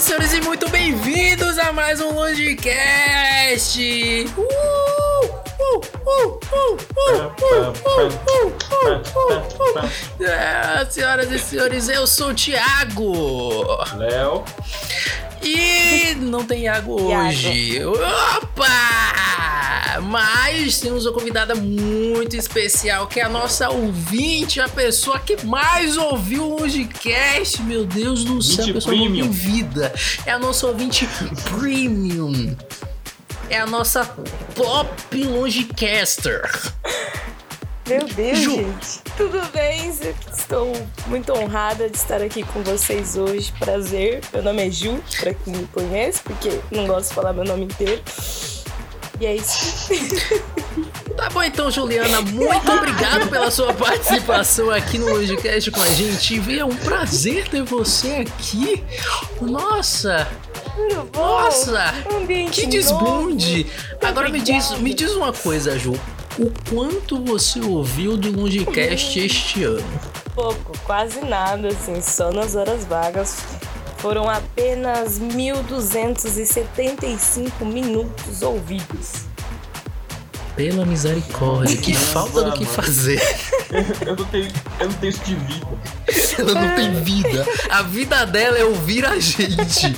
e senhores, e muito bem-vindos a mais um Longecast! Uh, uh, uh. É, senhoras e senhores, eu sou o Thiago! Léo. E não tem Iago hoje. Opa! Mas temos uma convidada muito especial, que é a nossa ouvinte, a pessoa que mais ouviu o Longecast. Meu Deus do céu, a pessoa premium. não vida. É a nossa ouvinte premium. É a nossa top Longecaster. Meu Deus, Ju. gente. Tudo bem? Estou muito honrada de estar aqui com vocês hoje. Prazer. Meu nome é Ju, pra quem me conhece, porque não gosto de falar meu nome inteiro. E é isso. Tá bom então, Juliana, muito obrigado pela sua participação aqui no Logicast com a gente. É um prazer ter você aqui. Nossa, nossa, Um que desbunde. Agora me diz, me diz uma coisa, Ju. O quanto você ouviu do Longecast este ano? Pouco, quase nada, assim, só nas horas vagas. Foram apenas 1.275 minutos ouvidos. Pela misericórdia, que falta do que fazer. Eu não tenho, eu não tenho isso de vida. Ela não tem vida. A vida dela é ouvir a gente.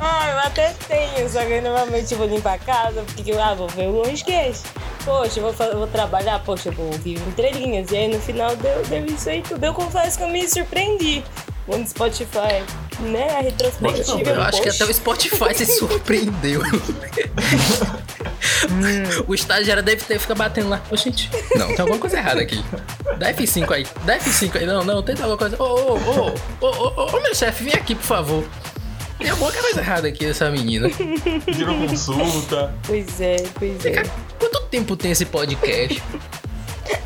Ah, eu até tenho, só que eu normalmente vou limpar a casa, porque eu ah, vou ver o Longecast. Poxa, eu vou, vou trabalhar, poxa, eu vou ouvir entrelinhas. E aí no final deu, deu isso aí tudo. Eu confesso que eu me surpreenndi. No Spotify, né? A retrospectiva. Eu acho que até o Spotify se surpreendeu. o estagiário deve ter ficado batendo lá. Ô, gente, não, tem alguma coisa errada aqui. Dá F5 aí, dá F5 aí. Não, não, tem alguma coisa. Ô, ô, ô, ô, ô, ô, ô, meu chefe, vem aqui, por favor. Tem alguma coisa errada aqui, essa menina. Pediram consulta. Pois é, pois é. Quanto tempo tem esse podcast?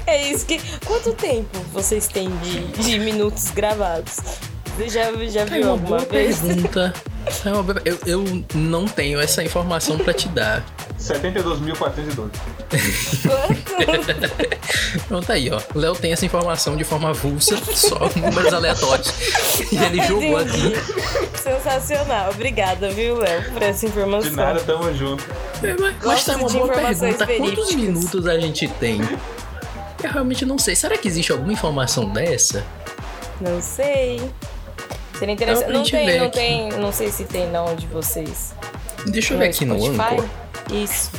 É isso que. Quanto tempo vocês têm de, de minutos gravados? Você já, já É viu uma alguma boa vez? pergunta. Eu, eu não tenho essa informação pra te dar. 72.412. Quanto? Pronto aí, ó. O Léo tem essa informação de forma avulsa, só números aleatórios. E ele jogou aqui. Sensacional. Obrigada, viu, Léo, por essa informação. De nada, tamo junto. É, mas- Mas tá uma boa pergunta. Quantos minutos a gente tem? Eu realmente não sei. Será que existe alguma informação dessa? Não sei. Seria interessante. Não tem, não tem. Não sei se tem na onde vocês. Deixa eu No ver aqui no Spotify? Anchor. Isso.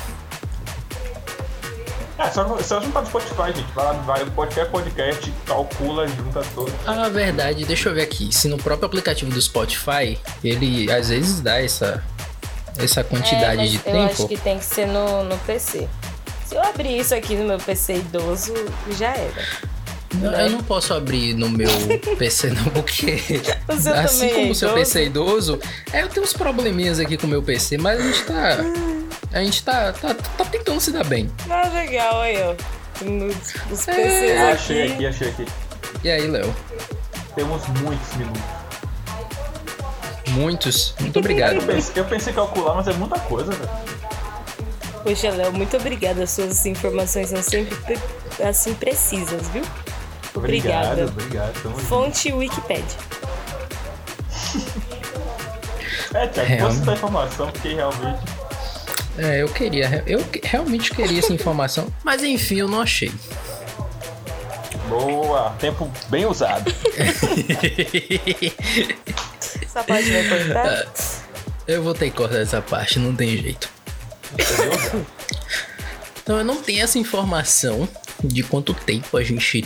É, só, só juntar no Spotify, gente. Vai lá, vai no podcast, calcula, junta todos. Ah, verdade. Deixa eu ver aqui. Se no próprio aplicativo do Spotify, ele às vezes dá essa, essa É, quantidade mas de eu acho tempo. que tem que ser no, no PC. Se eu abrir isso aqui no meu PC idoso, já era. Não, eu não posso abrir no meu PC não, porque assim é como o seu idoso? PC é idoso, é, eu tenho uns probleminhas aqui com o meu PC, mas a gente tá. A gente tá, tá, tá tentando se dar bem. Ah, legal aí, ó. É, PCs Ah, aqui. achei aqui, achei aqui. E aí, Léo? Temos muitos minutos. Muitos. Muito obrigado. Eu pensei, eu pensei em calcular, mas é muita coisa, velho. Poxa, Léo, muito obrigada. As suas informações são sempre pre- assim precisas, viu? Obrigada. Obrigado, obrigado. Fonte Wikipedia. É, Tiago, posso dar informação, porque realmente. É, eu queria. Eu realmente queria essa informação. Mas enfim, eu não achei. Boa, tempo bem usado. Essa parte vai cortar? eu vou ter que cortar essa parte, não tem jeito. Então eu não tenho essa informação de quanto tempo a gente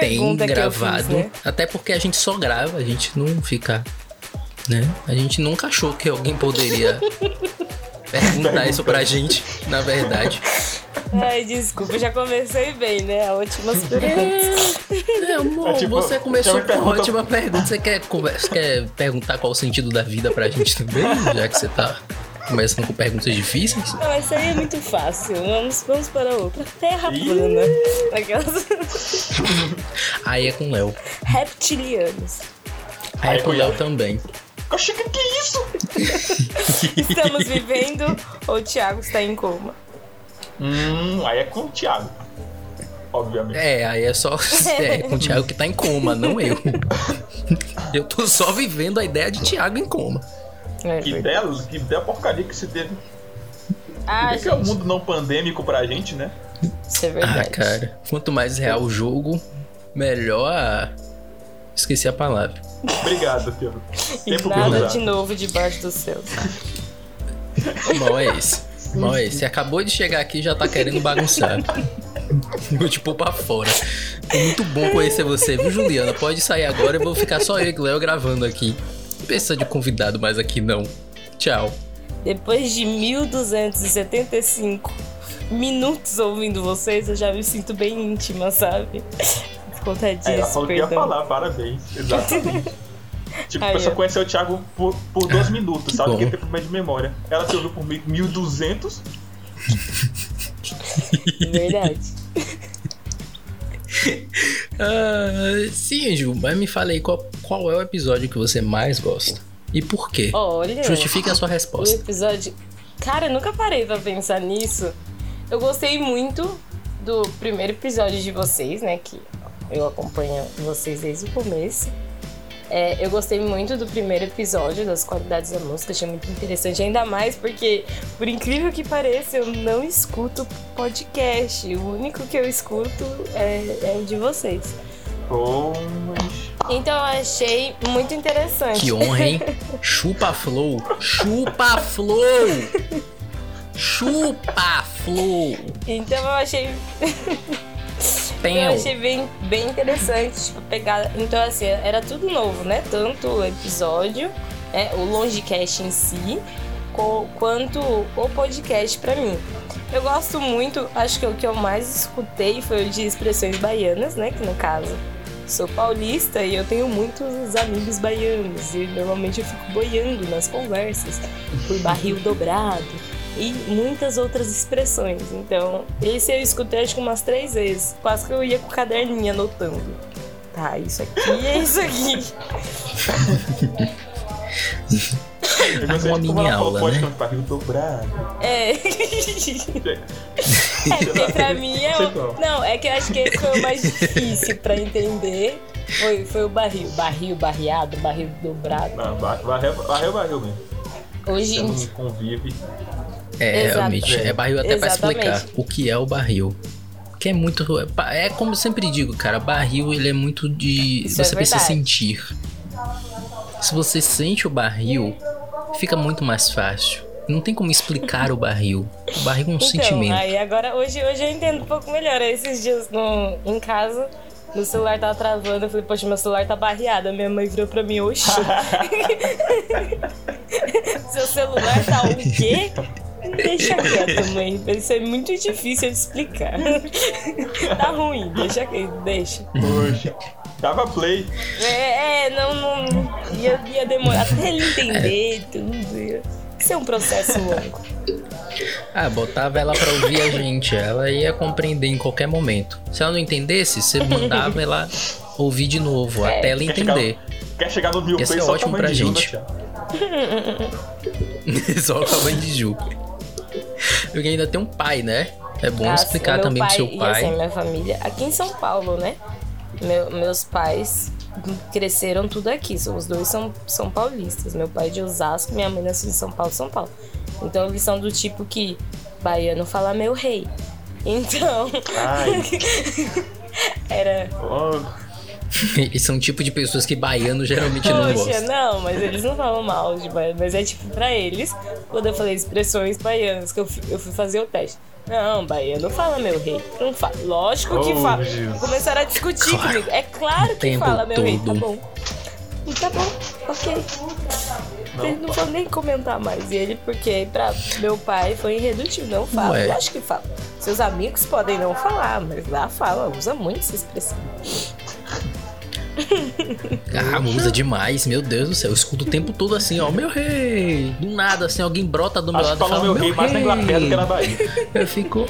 Pergunta que eu gravado. fiz, né? Até porque a gente só grava, a gente não fica. Né? A gente nunca achou que alguém poderia perguntar isso pra gente, na verdade. Ai, desculpa, já comecei bem, né? Ótimas perguntas. É, amor, É tipo, você começou com pergunta- uma ótima pergunta. Você quer, quer perguntar qual o sentido da vida pra gente também? Já que você tá começando com perguntas difíceis? Não, essa aí é muito fácil. Vamos, vamos para outra. Terra plana. Aquelas Aí é com o Léo. reptilianos. Aí, Aí é com o Léo também. Oxi, que que é isso? Estamos vivendo ou o Thiago está em coma? Hum, aí é com o Thiago. obviamente. É, aí é só é, com o Thiago que tá em coma, não eu. Eu tô só vivendo a ideia de Thiago em coma. É, Que ideia, que ideia porcaria que se teve. Ah, que é um gente, mundo não pandêmico pra gente, né? isso é Ah, verdade. cara, quanto mais real o jogo, melhor a... Esqueci a palavra. Obrigado, Pedro. E Tempo nada cruzado. de novo debaixo do céu. O mal é esse. O mal é esse. Você acabou de chegar aqui e já tá querendo bagunçar. Vou te pôr pra fora. Foi muito bom conhecer você, viu, Juliana? Pode sair agora, eu vou ficar só eu e o Léo gravando aqui. Não precisa de convidado mais aqui, não. Tchau. Depois de 1275 minutos ouvindo vocês, eu já me sinto bem íntima, sabe? Por conta disso, É, ela falou que ia falar, parabéns. Exatamente. tipo, Aí, a pessoa conheceu o Thiago por, por dois minutos, que sabe? bom. Que ele tem problema de memória. Ela te ouviu por 1200. Verdade. Ah, sim, Ju, mas me fala aí qual, qual é o episódio que você mais gosta. E por quê? Olha. Justifique a sua O resposta. episódio. Cara, eu nunca parei pra pensar nisso. Eu gostei muito do primeiro episódio de vocês, né? Que eu acompanho vocês desde o começo. É, eu gostei muito do primeiro episódio, das qualidades da música, achei muito interessante, ainda mais porque, por incrível que pareça, eu não escuto podcast. O único que eu escuto é, é o de vocês. Pois. Então eu achei muito interessante. Que honra, hein? Chupa Flow. Chupa Flow. Chupa Flow. Então eu achei. Eu achei bem, bem interessante, tipo, pegar. Então, assim, era tudo novo, né? Tanto o episódio, né? o Longecast em si, quanto o podcast pra mim. Eu gosto muito, acho que o que eu mais escutei foi o de expressões baianas, né? Que no caso sou paulista e eu tenho muitos amigos baianos e normalmente eu fico boiando nas conversas por barril dobrado e muitas outras expressões. Então, esse eu escutei acho que umas três vezes. Quase que eu ia com o caderninho anotando. Tá, isso aqui é isso aqui. Eu gostei Uma de como mini ela falou, aula, pode né? cantar barril dobrado. É. É porque pra mim é o... Não, é que eu acho que esse foi o mais difícil pra entender. Foi, foi o barril. Barril, barreado, barril dobrado. Não, ba- barril, barril, barril mesmo. Hoje Você não convive. É, Exato. realmente. É barril até pra Exatamente. explicar o que é o barril. Que é muito. É como eu sempre digo, cara, barril ele é muito de. Isso é você precisa verdade. sentir. Se você sente o barril, fica muito mais fácil. Não tem como explicar o barril. O barril é um Então, sentimento. aí agora, hoje, hoje eu entendo um pouco melhor. Aí, Esses dias no, em casa, meu celular tava travando. Eu falei, poxa, meu celular tá barreado. A minha mãe virou pra mim, oxi. Seu celular tá o quê? Deixa quieto, mãe. Isso é muito difícil de explicar. tá ruim, deixa quieto, deixa. Poxa. Dava play. É, é, não, não. Ia, ia demorar até ele entender tudo. Ia ser um processo longo. Ah, botava ela pra ouvir a gente. Ela ia compreender em qualquer momento. Se ela não entendesse, você mandava ela ouvir de novo, É. até ela Quer chegar, entender. quer chegar no mil Ia ser ótimo pra Judas, gente. Só com a mãe de Ju. Porque ainda tem um pai, né? É bom Nossa, explicar meu também pro pai, seu E pai. assim, minha família, aqui em São Paulo, né? Meu- meus pais cresceram tudo aqui. Os dois são, são paulistas. Meu pai é de Osasco, minha mãe nasceu em São Paulo, São Paulo. Então eles são do tipo que baiano fala meu rei. Então, Ai, era. oh, Eles são o tipo de pessoas que baiano geralmente não gosta. não, mas eles não falam mal de baiano. Mas é tipo pra eles, quando eu falei expressões baianas, que eu fui, eu fui fazer o teste. Não, baiano fala meu rei. Não fala. Lógico que Oh, fala. Jesus. Começaram a discutir Claro. comigo. É claro que fala meu rei. Tá todo. bom. Tá bom, ok. Não, Não, vou nem comentar mais. E ele, porque pra meu pai foi irredutível. Não fala. Ué. Lógico que fala. Seus amigos podem não falar, mas lá fala. Usa muito essa expressão. Ah, usa demais, meu Deus do céu. Eu escuto o tempo todo assim, ó, meu rei. Do nada, assim, alguém brota do meu acho lado que e fala, meu rei mais na Inglaterra do que na Bahia. Eu fico.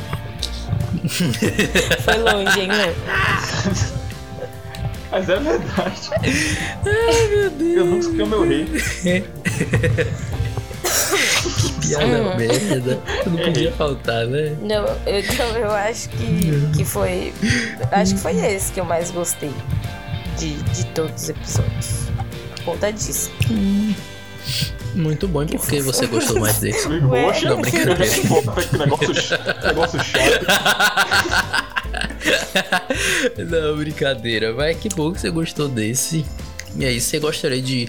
Foi longe, hein, né? Mas é verdade. Eu nunca escutei o meu rei. Piada merda. Não podia faltar, né? Não, eu, então eu acho que, que foi. Acho que foi esse que eu mais gostei de, de todos os episódios. Por conta disso. Muito bom. E por que você gostou mais desse? Poxa, Não, brincadeira. que negócio, negócio chato. Não, brincadeira. Vai, que bom que você gostou desse. E aí, você gostaria de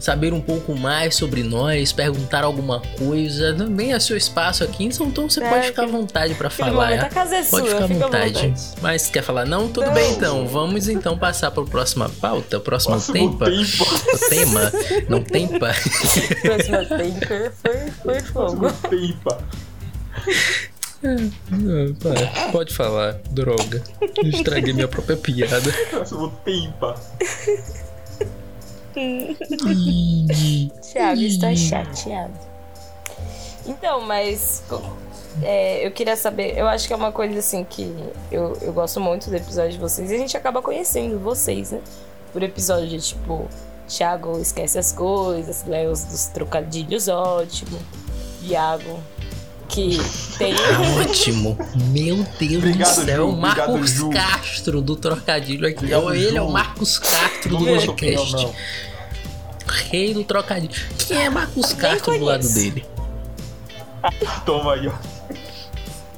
saber um pouco mais sobre nós, perguntar alguma coisa? Também é seu espaço aqui, então então você É, pode ficar à vontade pra Aquele falar. momento a casa é Pode sua, ficar à vontade. vontade. Mas quer falar não? Tudo Não. bem então. Vamos então passar para a próxima pauta, próximo Próximo tempo. tempo. O tema, não tempa. Próxima tempo foi, foi fogo. Tempo. Não, pá, pode falar, droga. Estraguei minha própria piada. Próximo tempo. Thiago está chateado. Então, mas é, eu queria saber, eu acho que é uma coisa assim que eu, eu gosto muito do episódio de vocês e a gente acaba conhecendo vocês, né? Por episódio de tipo, Thiago esquece as coisas, Léo dos trocadilhos ótimo, Iago que tem Ótimo. Meu Deus Obrigado, do céu. Ju. o Marcos Obrigado. Castro do trocadilho aqui. Obrigado, Ele é Ju. o Marcos Castro do é podcast. Rei do trocadilho. Quem é Marcos Castro do lado dele? Toma aí, ó.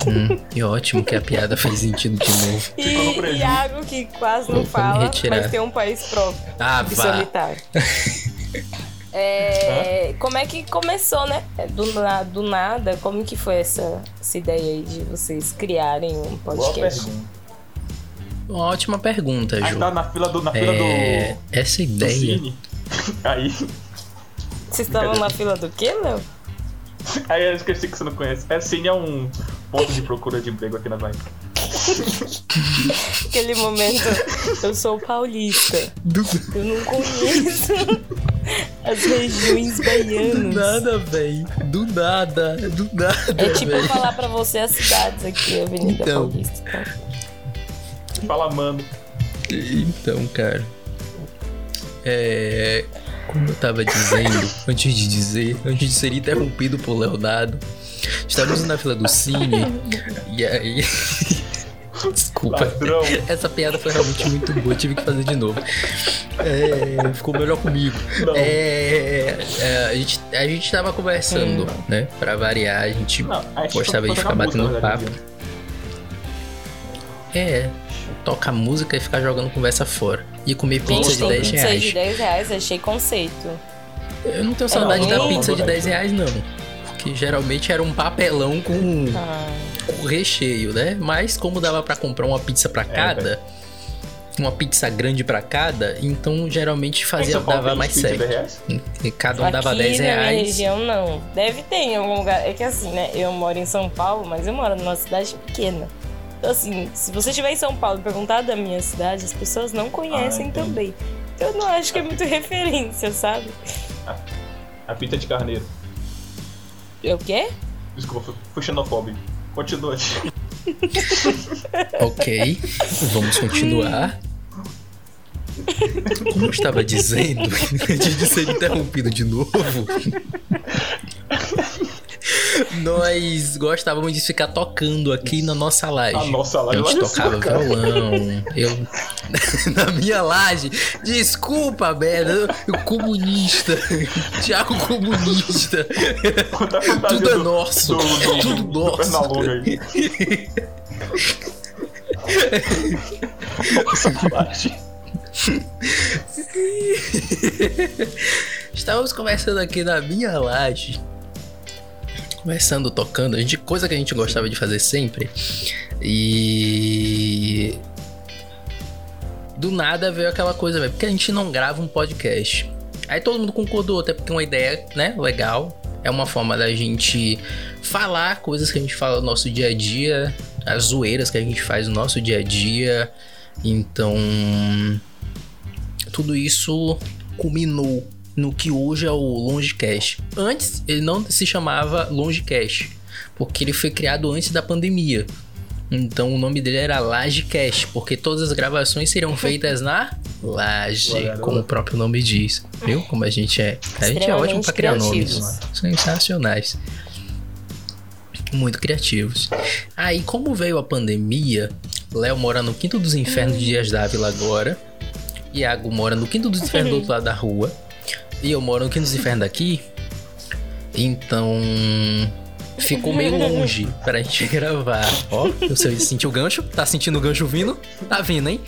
Hum, e ótimo que a piada fez sentido de novo. E. Iago que quase não Vou fala, mas tem um país próprio. Ah, vá. solitário. É, como é que começou, né? Do, na- do nada, como que foi essa, essa ideia aí de vocês criarem um podcast? pergunta. Ótima pergunta, Aí Ju. tá na fila do, na fila É, do, essa do ideia. cine. Aí, Vocês estavam na fila do quê, Léo? aí eu esqueci que você não conhece. É, cine é um ponto de procura de emprego aqui na Bahia. Aquele momento, eu sou paulista. Eu não conheço as regiões Do baianas. nada, véi. Do nada. Do nada, É tipo véi. falar pra você as cidades aqui, Avenida Então. Paulista. Então. Fala, mano. Então, cara. É. Como eu tava dizendo, antes de dizer, antes de ser interrompido por Leonardo, estávamos na fila do cine e aí. Desculpa. Ladrão. Essa piada foi realmente muito boa, tive que fazer de novo. É, ficou melhor comigo. Não. É, é, a, gente, a gente tava conversando, né? Pra variar, a gente Não, a gente gostava de ficar música, batendo verdade, papo. né? É, toca música e ficar jogando conversa fora. E comer pizza Gente, de tem 10 pizza reais. de 10 reais, achei conceito. Eu não tenho saudade não, da não, pizza não, de não. 10 reais, não. Porque geralmente era um papelão com, Ah, com recheio, né? Mas como dava pra comprar uma pizza pra cada, uma pizza grande pra cada, então geralmente fazia dava mais certo. 10 reais? E Cada um dava aqui 10 na minha reais. região não. Deve ter em algum lugar. É que assim, né? Eu moro em São Paulo, mas eu moro numa cidade pequena. Então, assim, se você estiver em São Paulo e perguntar da minha cidade, as pessoas não conhecem Ah, também. Então, eu não acho que é muito referência, sabe? A pizza de carneiro. É o quê? Desculpa, fui- fui xenofóbico. Continua. Ok, vamos continuar. Como eu estava dizendo, antes de ser interrompido de novo, nós gostávamos de ficar tocando aqui na nossa laje. A nossa A live gente olha tocava cara. violão. Eu. Na minha laje. Desculpa. Eu comunista. Thiago comunista. A Tudo é nosso. do- do- Tudo do nosso. Nossa, laje. Estávamos conversando aqui na minha laje. Conversando, tocando, a gente, coisa que a gente gostava de fazer sempre. E. Do nada veio aquela coisa, velho, porque a gente não grava um podcast. Aí todo mundo concordou, até porque é uma ideia, né, legal. É uma forma da gente falar coisas que a gente fala no nosso dia a dia, as zoeiras que a gente faz no nosso dia a dia. Então, tudo isso culminou no que hoje é o Longecast. Antes ele não se chamava Longecast, porque ele foi criado antes da pandemia. Então o nome dele era Lagecast, porque todas as gravações seriam feitas na laje, Olha, como o próprio nome diz. Viu como a gente é? A gente é ótimo pra criar nomes. criativos. Sensacionais. Muito criativos. Aí, como veio a pandemia, Léo mora no Quinto dos Infernos de Dias Dávila agora. Iago mora no Quinto dos Infernos do outro lado da rua. E eu moro no Quinto dos Infernos daqui. Então. Ficou meio longe pra gente gravar. Ó, você sentiu o gancho? Tá sentindo o gancho vindo? Tá vindo, hein?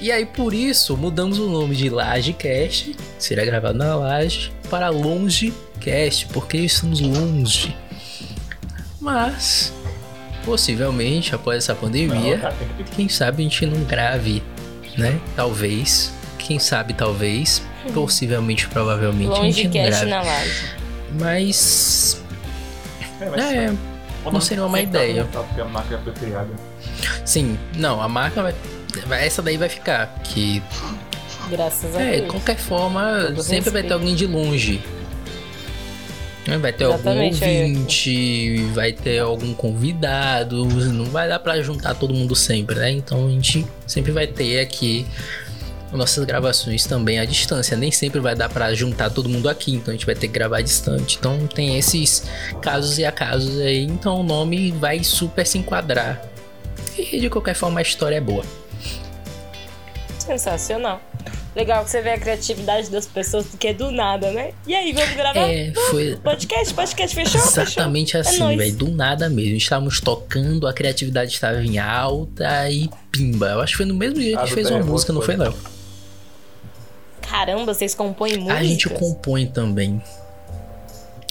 E aí, por isso, mudamos o nome de LajeCast, seria gravado na Laje, para LongeCast, porque estamos longe. Mas, possivelmente, após essa pandemia, que- quem sabe a gente não grave, né? Talvez. Quem sabe, talvez. Possivelmente, provavelmente, a gente não Longecast grave. na laje. Mas. É, mas É, não seria uma tá ideia. voltado, Porque a marca já foi criada. sim. Não, a marca vai. Essa daí vai ficar. Que Graças a É, de Deus. qualquer forma, Todo sempre vai ter respeito. alguém de longe. Né, Vai ter algum Exatamente, é. ouvinte, vai ter algum convidado, não vai dar pra juntar todo mundo sempre, né? Então a gente sempre vai ter aqui nossas gravações também à distância. Nem sempre vai dar pra juntar todo mundo aqui, então a gente vai ter que gravar distante. Então tem esses casos e acasos aí, então o nome vai super se enquadrar. E de qualquer forma a história é boa. Sensacional. Legal que você vê a criatividade das pessoas, porque é do nada, né? E aí, vamos gravar? É, foi Podcast, podcast, fechou? Exatamente fechou. assim, é velho. Do nada mesmo. Estávamos tocando, a criatividade estava em alta e pimba. Eu acho que foi no mesmo dia que a gente do fez uma música, não foi, foi. Léo? Caramba, vocês compõem músicas? A gente compõe também.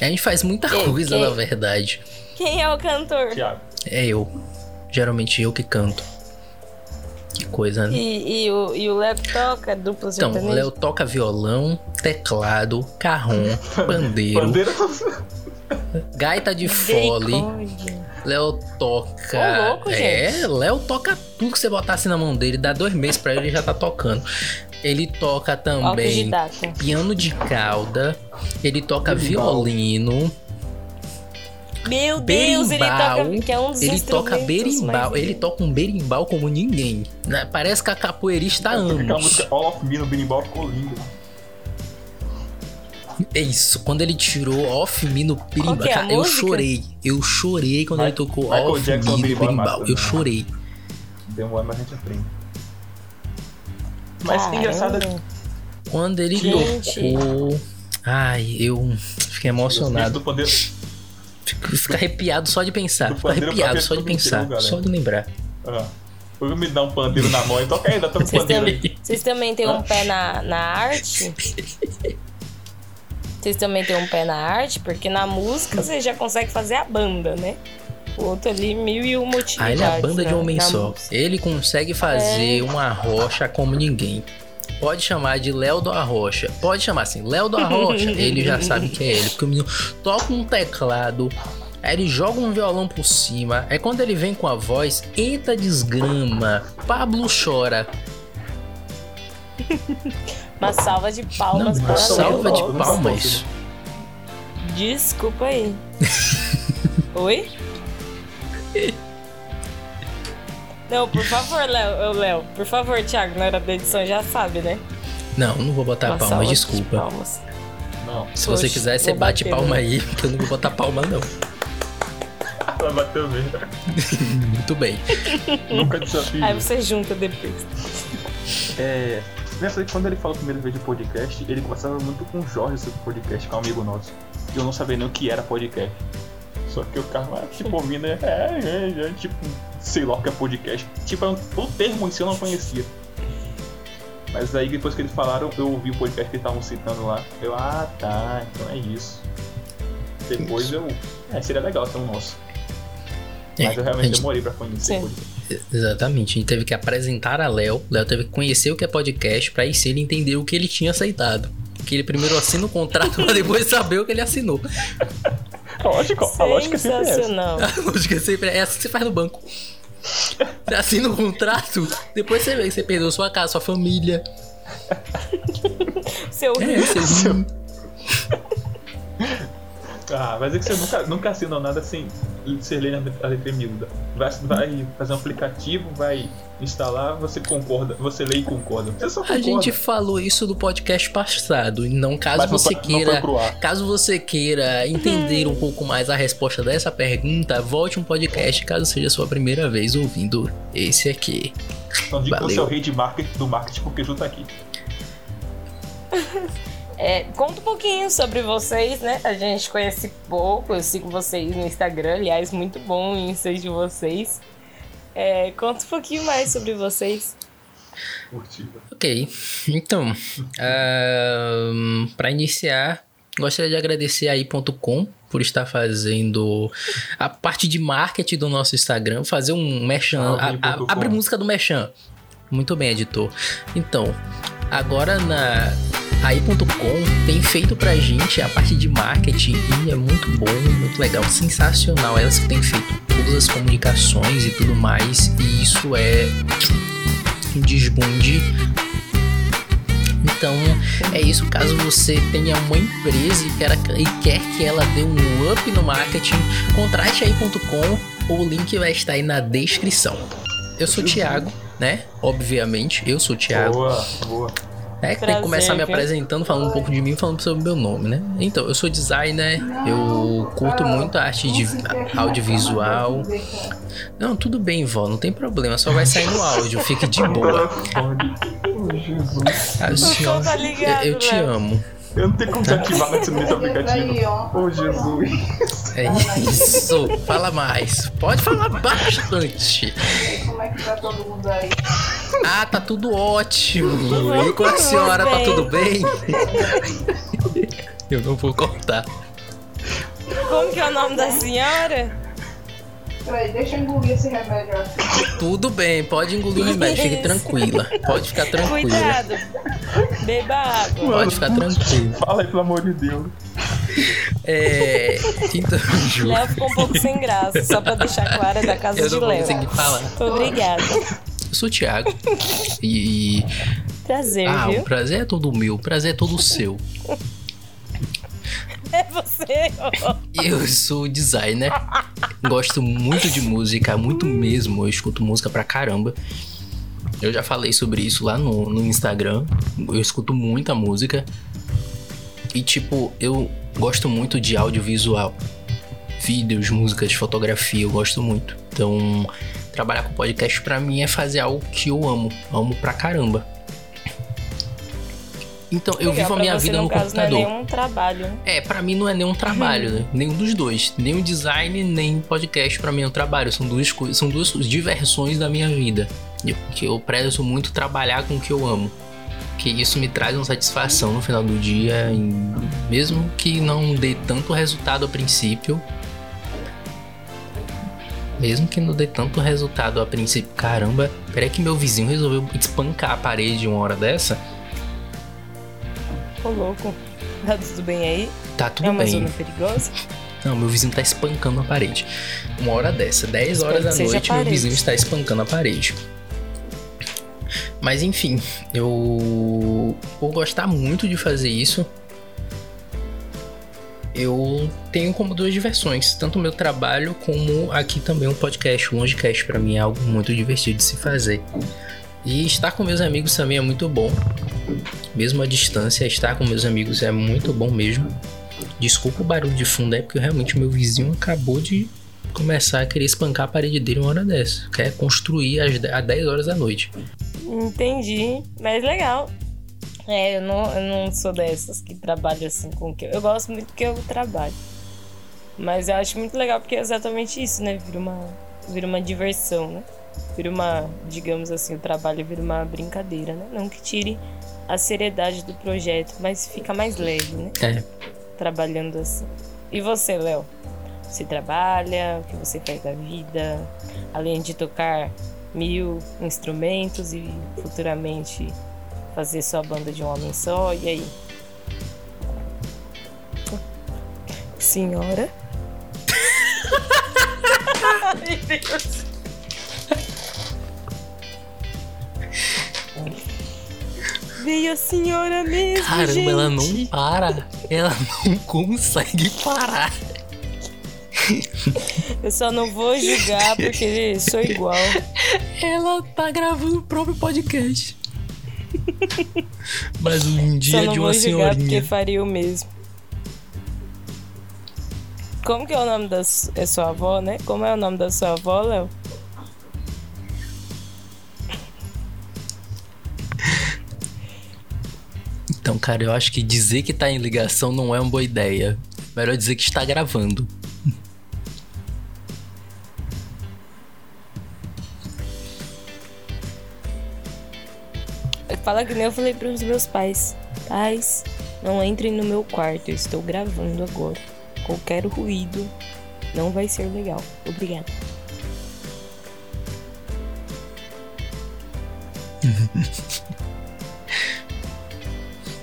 A gente faz muita Ei, coisa, quem- na verdade. Quem é o cantor? Tiago. É eu. Geralmente eu que canto. Que coisa, né? E, e o, e o Léo toca dupla Então, o? Léo toca violão, teclado, carrom, pandeiro, Bandeira. gaita de fole. Léo toca. Ô, louco, é. Léo toca tudo que você botasse na mão dele, dá dois meses pra ele ele já tá tocando. Ele toca também piano de cauda, ele toca Berimbau. violino, Meu Deus, ele berimbau, toca. Que é um dos ele toca berimbau, ele toca um berimbau como ninguém. né? Parece que a capoeirista há Aquela música All of Me no Binimbal ficou lindo. É isso, quando ele tirou Off Me no berimbau, é a cara, eu chorei. Eu chorei quando Mi- ele tocou Michael Off Jackson, Me no berimbau é berimbau. Eu né? chorei. Demora, mas a gente aprende. Mas Caramba. engraçado Quando ele Gente. tocou. Ai, eu fiquei emocionado. do pandeiro. Fico, fico arrepiado só de pensar. Fico pra arrepiado só de pensar. Só de lembrar. Ah, eu me dar um pandeiro na mão e toca aí, dá todo Vocês pandeiro também, aí. vocês também têm um pé na, na arte? Vocês também têm um pé na arte? Porque na música você já consegue fazer a banda, né? O outro ali, mil e uma Ah, utilidades. ele é a banda de na- homem só. música. Ele consegue fazer uma rocha como ninguém. Pode chamar de Léo do Arrocha. Pode chamar assim, Léo do Arrocha. ele já sabe que é ele. Porque o menino toca um teclado. Aí ele joga um violão por cima. Aí quando ele vem com a voz, eita desgrama. Pablo chora. Uma salva de palmas Não, uma salva de palmas. Desculpa aí. Oi? Não, por favor, Léo. Por favor, Thiago, na hora da edição já sabe, né? Não, não vou botar Uma palmas, salva de desculpa. palmas. Não, Se você Poxa, quiser, você bate bater, palma né? aí, porque eu não vou botar palma, não. ela bateu mesmo. Muito bem. Nunca desafio. Aí você junta depois. É. Nessa quando ele falou a primeira vez de podcast, ele conversava muito com o Jorge sobre podcast, que é um amigo nosso. E eu não sabia nem o que era podcast. Só que o cara, ah, tipo, ouvindo, é, é, é, é, tipo, sei lá o que é podcast. Tipo, é um- o termo em si eu não conhecia. Mas aí depois que eles falaram, eu ouvi o podcast que eles estavam citando lá. Eu, ah tá, então é isso. Depois eu. É, seria legal ter um nosso. É, Mas eu realmente gente- demorei pra conhecer Sim. o podcast. Exatamente, a gente teve que apresentar a Léo. Léo teve que conhecer o que é podcast pra aí sim ele entender o que ele tinha aceitado. Porque ele primeiro assina o contrato pra depois saber o que ele assinou. Lógico, a lógica é sempre essa. Sensacional. A lógica é sempre é assim que você faz no banco. Você assina o contrato, depois você vê que você perdeu sua casa, sua família. Seu É, você... Ah, vai dizer que você nunca, nunca assinou nada sem ser ler a letra miúda. Vai, vai fazer um aplicativo, vai instalar, você concorda, você lê e concorda. Você só concorda. A gente falou isso no podcast passado, e não caso Mas você foi- queira, caso você queira entender um pouco mais a resposta dessa pergunta, volte um podcast caso seja a sua primeira vez ouvindo esse aqui. Então diga o seu rei de marketing do marketing porque junto aqui. É, conta um pouquinho sobre vocês, né? A gente conhece pouco, eu sigo vocês no Instagram, aliás, muito bom o Insta de vocês. É, conta um pouquinho mais sobre vocês. Ok, então, para iniciar, gostaria de agradecer a i.com por estar fazendo a parte de marketing do nosso Instagram, fazer um merchan, a- a- Salve.com. abre música do merchan. Muito bem, editor. Então, agora na aí.com tem feito pra gente a parte de marketing e é muito bom, muito legal, sensacional. Elas que têm feito todas as comunicações e tudo mais, e isso é um desbunde. Então, é isso. Caso você tenha uma empresa e quer, e quer que ela dê um up no marketing, contrate aí.com. O link vai estar aí na descrição. Eu sou o Thiago, né? Obviamente, eu sou o Thiago. Boa, boa. É, tem que começar me apresentando, falando um pouco de mim, falando sobre o meu nome, né? Então, eu sou designer, eu curto muito a arte de audiovisual. Não, tudo bem, vó, não tem problema, só vai sair no áudio, fique de boa. Jesus. A senhora- tá ligado, eu, eu te Léo. amo. Eu não tenho como desativar nesse nesse aplicativo. Aí, ó. Oh, Jesus. É isso, fala mais. Pode falar bastante. Como é que tá todo mundo aí? Ah, tá tudo ótimo. E com a senhora, tá tudo bem? Eu não vou cortar. Como que é o nome da senhora? Peraí, deixa eu engolir esse remédio aqui. Tudo bem, pode engolir o remédio, fique tranquila. Pode ficar tranquila. Cuidado. Beba água. Pode ficar tranquilo. Fala aí, pelo amor de Deus. É. Então, Ju, Léo ficou um pouco sem graça, só pra deixar clara da casa eu de não vou Léo. falar. Obrigada. Eu sou o Thiago. E. Prazer, Ah, viu? o prazer é todo meu, o prazer é todo seu. É você. Eu sou designer. Gosto muito de música, muito mesmo. Eu escuto música pra caramba. Eu já falei sobre isso lá no, no Instagram. Eu escuto muita música. E, tipo, eu gosto muito de audiovisual. Vídeos, músicas, fotografia, eu gosto muito. Então, trabalhar com podcast pra mim é fazer algo que eu amo. Amo pra caramba. Então, eu Legal, vivo a minha você, vida no no caso, computador. Não é nenhum trabalho, né? É, pra mim não é nenhum trabalho, né? Nenhum dos dois. Nem o design, nem o podcast pra mim é um trabalho. São duas coisas, são duas diversões da minha vida. Eu- Que eu prezo muito trabalhar com o que eu amo. Que isso me traz uma satisfação no final do dia, em- mesmo que não dê tanto resultado a princípio. Mesmo que não dê tanto resultado a princípio. Caramba, peraí que meu vizinho resolveu espancar a parede uma hora dessa. Ô, louco. Tá tudo bem aí? Tá tudo é uma bem. zona perigosa? Não, meu vizinho tá espancando a parede. Uma hora dessa, 10 Espero horas da noite, meu vizinho está espancando a parede. Mas enfim, eu vou gostar muito de fazer isso. Eu tenho como duas diversões, tanto o meu trabalho como aqui também um podcast, um longecast para mim é algo muito divertido de se fazer. E estar com meus amigos também é muito bom. Mesmo à distância, estar com meus amigos é muito bom mesmo. Desculpa o barulho de fundo, é porque realmente meu vizinho acabou de começar a querer espancar a parede dele uma hora dessa. Quer construir às de- às 10 horas da noite. Entendi. Mas legal. É, eu não, eu não sou dessas que trabalham assim com o que eu. Eu gosto muito do que eu trabalho. Mas eu acho muito legal porque é exatamente isso, né? Vira uma, vira uma diversão, né? Vira uma, digamos assim, o trabalho vira uma brincadeira, né? Não que tire a seriedade do projeto, mas fica mais leve, né? É. Trabalhando assim. E você, Léo? Você trabalha? O que você faz da vida? Além de tocar mil instrumentos e futuramente fazer sua banda de um homem só, e aí? Senhora? Ai, Deus. Veio a senhora mesmo. Caramba, gente. ela não para. Ela não consegue parar. Eu só não vou julgar porque sou igual. Ela tá gravando o próprio podcast. Mas um Só dia não de vou uma julgar porque senhorinha. faria o mesmo. Como que é o nome da é sua avó, né? Como é o nome da sua avó, Léo? Cara, eu acho que dizer que tá em ligação não é uma boa ideia. Melhor dizer que está gravando. Fala que nem eu falei para os meus pais. Pais, não entrem no meu quarto, eu estou gravando agora. Qualquer ruído não vai ser legal. Obrigada.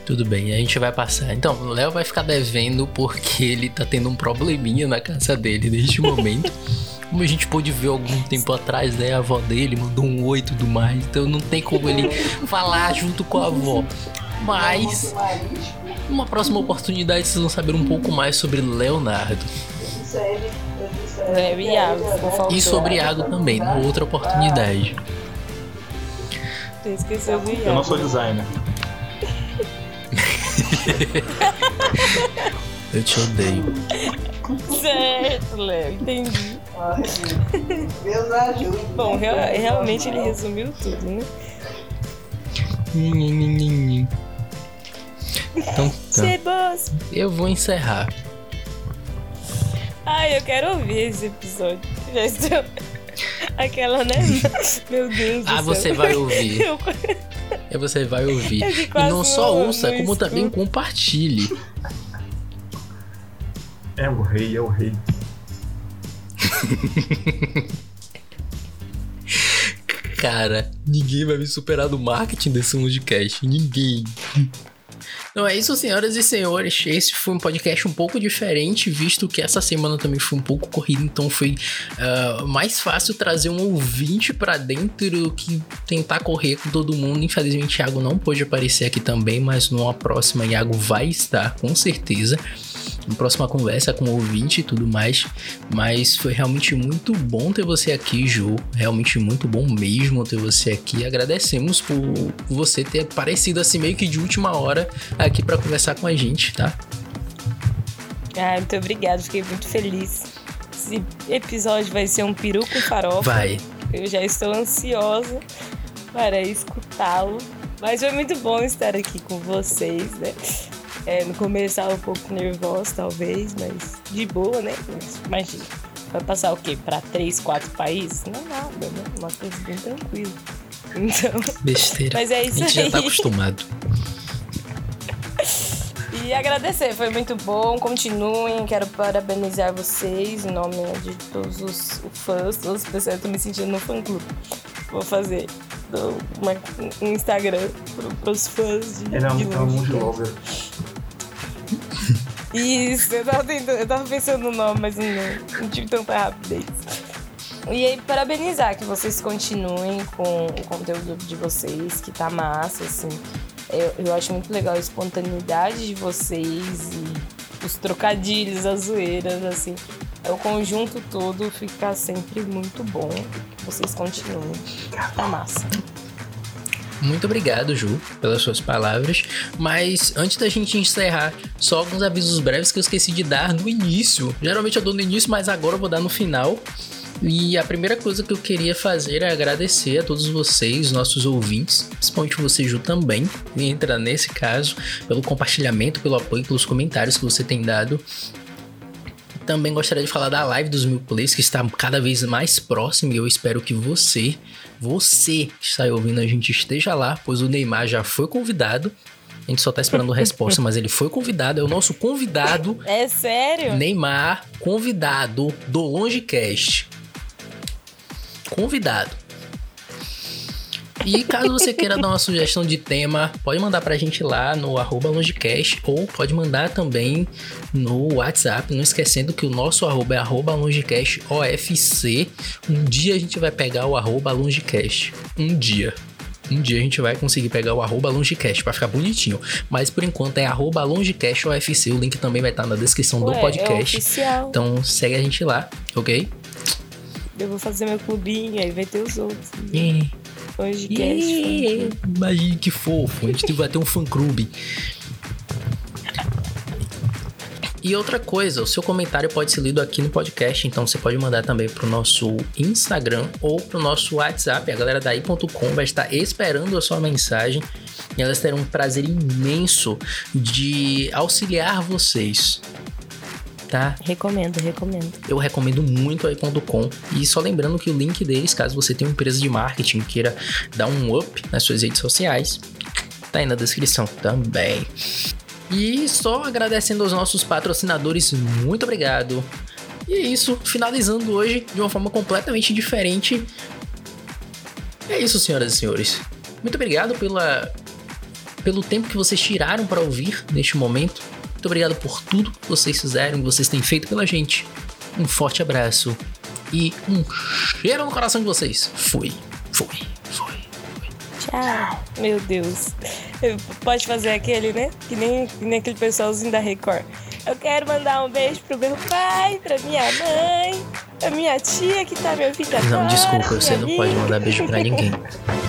Tudo bem, a gente vai passar. Então, o Léo vai ficar devendo porque ele tá tendo um probleminha na casa dele neste momento. Como a gente pôde ver algum tempo atrás, né? A avó dele mandou um oi e tudo mais. Então não tem como ele falar junto com a avó. Mas, numa próxima oportunidade, vocês vão saber um pouco mais sobre Leonardo. E Iago. E sobre Iago também, numa outra oportunidade. Tu esqueceu do Eu não Iago. sou designer. Eu te odeio. Certo, Léo, entendi. Deus ajude. Bom, real- realmente ele resumiu tudo, né? Então, tá. Cebos! eu vou encerrar. Ai, eu quero ouvir esse episódio. Já estou. Aquela, né? Meu Deus do Ah, céu. você vai ouvir. Eu- E você vai ouvir. E não só ouça, como escuto. também compartilhe. É o rei, é o rei. Cara, ninguém vai me superar no marketing desse podcast. Ninguém. Então é isso, senhoras e senhores. Esse foi um podcast um pouco diferente, visto que essa semana também foi um pouco corrida, então foi ah, mais fácil trazer um ouvinte pra dentro do que tentar correr com todo mundo. Infelizmente, Iago não pôde aparecer aqui também, mas numa próxima, Iago vai estar, com certeza. Na próxima conversa com o ouvinte e tudo mais. Mas foi realmente muito bom ter você aqui, Ju. Realmente muito bom mesmo ter você aqui. Agradecemos por você ter aparecido assim meio que de última hora aqui pra conversar com a gente, tá? Ai, muito obrigada, fiquei muito feliz. Esse episódio vai ser um peru com farofa. Vai. Eu já estou ansiosa para escutá-lo. Mas foi muito bom estar aqui com vocês, né? É, no começo estava um pouco nervosa, talvez, mas de boa, né? Mas imagina, vai passar o quê? Para três, quatro países? Não é nada, né? Uma coisa bem tranquila. Então, Besteira. Mas é a isso gente já tá aí. acostumado. E agradecer, foi muito bom. Continuem, quero parabenizar vocês em nome de todos os fãs, todas as pessoas. Eu tô me sentindo no fã clube. Vou fazer uma- um Instagram pro, pros fãs de, Ele é um, de é um. Isso, eu tava, tentando, eu tava pensando no nome, mas não, não tive tanta rapidez. E aí, parabenizar que vocês continuem com o conteúdo de vocês, que tá massa, assim. Eu, eu acho muito legal a espontaneidade de vocês e os trocadilhos, as zoeiras, assim. É o conjunto todo fica sempre muito bom. Vocês continuem. Tá massa. Muito obrigado, Ju, pelas suas palavras. Mas antes da gente encerrar, só alguns avisos breves que eu esqueci de dar no início. Geralmente eu dou no início, mas agora eu vou dar no final. E a primeira coisa que eu queria fazer é agradecer a todos vocês, nossos ouvintes, principalmente você, Ju, também, entra nesse caso, pelo compartilhamento, pelo apoio, pelos comentários que você tem dado. Também gostaria de falar da live dos mil plays, que está cada vez mais próxima e eu espero que você, você que está ouvindo a gente esteja lá, pois o Neymar já foi convidado. A gente só tá esperando a resposta, mas ele foi convidado, é o nosso convidado, É sério? Neymar, convidado do Longecast. Convidado. E caso você queira dar uma sugestão de tema, pode mandar pra gente lá no arroba longecast ou pode mandar também no WhatsApp, não esquecendo que o nosso arroba é arroba longecastofc. Um dia a gente vai pegar o arroba longecast. Um dia. Um dia a gente vai conseguir pegar o arroba longecast pra ficar bonitinho. Mas por enquanto é arroba longecast UFC. O link também vai estar na descrição do Ué, É podcast. oficial. então segue a gente lá, ok? Eu vou fazer meu clubinho, aí vai ter os outros. Yeah. Hoje Yeah. Imagine que fofo. A gente vai ter um fã-clube. E outra coisa, o seu comentário pode ser lido aqui no podcast, então você pode mandar também pro nosso Instagram ou pro nosso WhatsApp. A galera da i.com vai estar esperando a sua mensagem e elas terão um prazer imenso de auxiliar vocês. Tá? Recomendo, recomendo. eu recomendo muito a i.com. E só lembrando que o link deles, caso você tenha uma empresa de marketing queira dar um up nas suas redes sociais, tá aí na descrição também. E só agradecendo aos nossos patrocinadores, muito obrigado. E é isso, finalizando hoje de uma forma completamente diferente. É isso, senhoras e senhores. Muito obrigado pela, pelo tempo que vocês tiraram para ouvir neste momento. Muito obrigado por tudo que vocês fizeram, que vocês têm feito pela gente. Um forte abraço e um cheiro no coração de vocês. Fui, fui, fui. Tchau. Meu Deus. Eu- Pode fazer aquele, né? Que nem, que nem aquele pessoalzinho da Record. Eu quero mandar um beijo pro meu pai, pra minha mãe, pra minha tia que tá me ouvindo agora. Não, desculpa, você minha não pode amiga. mandar beijo pra ninguém.